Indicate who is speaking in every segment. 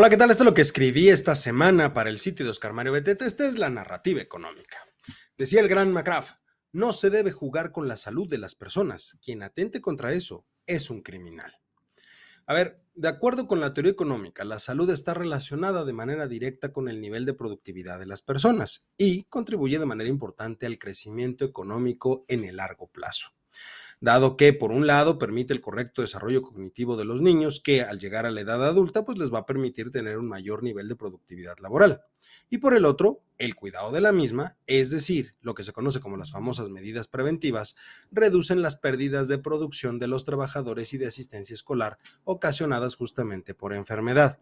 Speaker 1: Hola, ¿qué tal? Esto es lo que escribí esta semana para el sitio de Oscar Mario Betete. Esta es la narrativa económica. Decía el gran McCraft, no se debe jugar con la salud de las personas. Quien atente contra eso es un criminal. A ver, de acuerdo con la teoría económica, la salud está relacionada de manera directa con el nivel de productividad de las personas y contribuye de manera importante al crecimiento económico en el largo plazo dado que por un lado permite el correcto desarrollo cognitivo de los niños que al llegar a la edad adulta pues les va a permitir tener un mayor nivel de productividad laboral. Y por el otro, el cuidado de la misma, es decir, lo que se conoce como las famosas medidas preventivas, reducen las pérdidas de producción de los trabajadores y de asistencia escolar ocasionadas justamente por enfermedad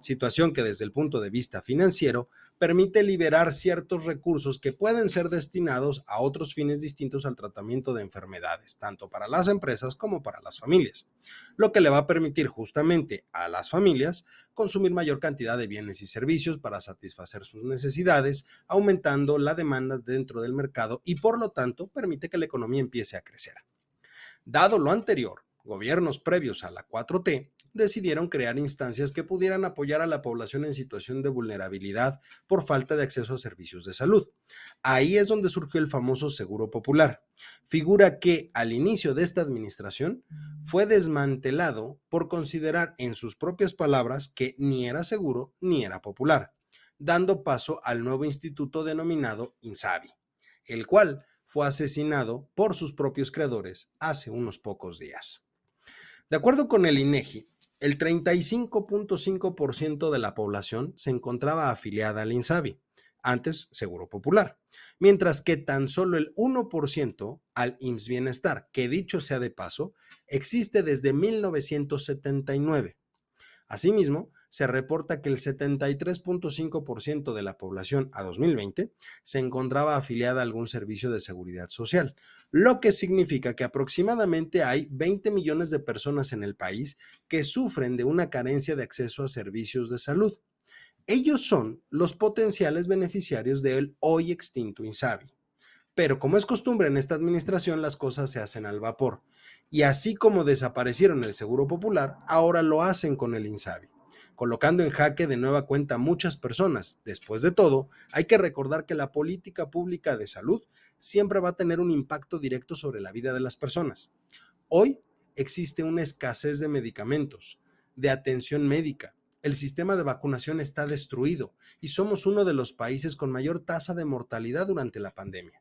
Speaker 1: situación que desde el punto de vista financiero permite liberar ciertos recursos que pueden ser destinados a otros fines distintos al tratamiento de enfermedades, tanto para las empresas como para las familias, lo que le va a permitir justamente a las familias consumir mayor cantidad de bienes y servicios para satisfacer sus necesidades, aumentando la demanda dentro del mercado y por lo tanto permite que la economía empiece a crecer. Dado lo anterior, gobiernos previos a la 4T decidieron crear instancias que pudieran apoyar a la población en situación de vulnerabilidad por falta de acceso a servicios de salud. Ahí es donde surgió el famoso Seguro Popular, figura que al inicio de esta administración fue desmantelado por considerar en sus propias palabras que ni era seguro ni era popular, dando paso al nuevo instituto denominado INSABI, el cual fue asesinado por sus propios creadores hace unos pocos días. De acuerdo con el INEGI, el 35.5% de la población se encontraba afiliada al INSABI, antes Seguro Popular, mientras que tan solo el 1% al IMSS Bienestar, que dicho sea de paso, existe desde 1979. Asimismo, se reporta que el 73.5% de la población a 2020 se encontraba afiliada a algún servicio de seguridad social, lo que significa que aproximadamente hay 20 millones de personas en el país que sufren de una carencia de acceso a servicios de salud. Ellos son los potenciales beneficiarios del hoy extinto INSABI. Pero como es costumbre en esta administración, las cosas se hacen al vapor. Y así como desaparecieron el Seguro Popular, ahora lo hacen con el INSABI colocando en jaque de nueva cuenta a muchas personas. Después de todo, hay que recordar que la política pública de salud siempre va a tener un impacto directo sobre la vida de las personas. Hoy existe una escasez de medicamentos, de atención médica. El sistema de vacunación está destruido y somos uno de los países con mayor tasa de mortalidad durante la pandemia.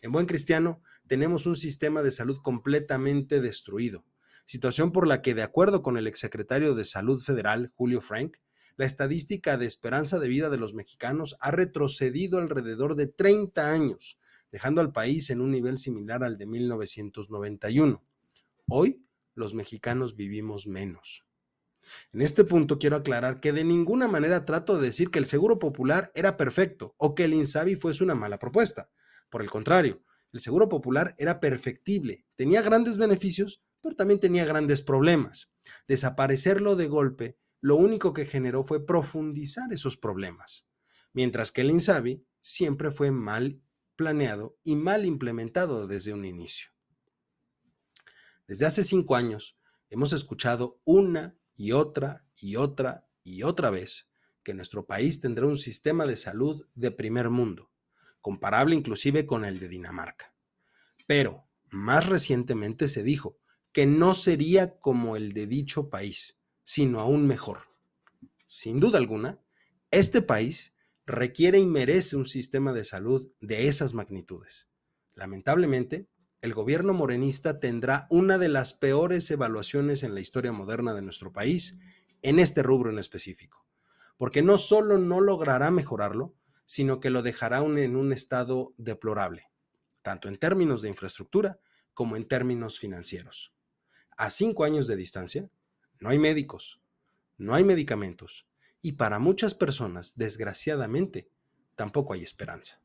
Speaker 1: En buen cristiano, tenemos un sistema de salud completamente destruido situación por la que, de acuerdo con el exsecretario de Salud Federal, Julio Frank, la estadística de esperanza de vida de los mexicanos ha retrocedido alrededor de 30 años, dejando al país en un nivel similar al de 1991. Hoy, los mexicanos vivimos menos. En este punto quiero aclarar que de ninguna manera trato de decir que el Seguro Popular era perfecto o que el INSABI fuese una mala propuesta. Por el contrario, el Seguro Popular era perfectible, tenía grandes beneficios, pero también tenía grandes problemas. Desaparecerlo de golpe, lo único que generó fue profundizar esos problemas, mientras que el INSABI siempre fue mal planeado y mal implementado desde un inicio. Desde hace cinco años hemos escuchado una y otra y otra y otra vez que nuestro país tendrá un sistema de salud de primer mundo, comparable inclusive con el de Dinamarca. Pero más recientemente se dijo que no sería como el de dicho país, sino aún mejor. Sin duda alguna, este país requiere y merece un sistema de salud de esas magnitudes. Lamentablemente, el gobierno morenista tendrá una de las peores evaluaciones en la historia moderna de nuestro país en este rubro en específico, porque no solo no logrará mejorarlo, sino que lo dejará en un estado deplorable, tanto en términos de infraestructura como en términos financieros a cinco años de distancia, no hay médicos, no hay medicamentos y para muchas personas, desgraciadamente, tampoco hay esperanza.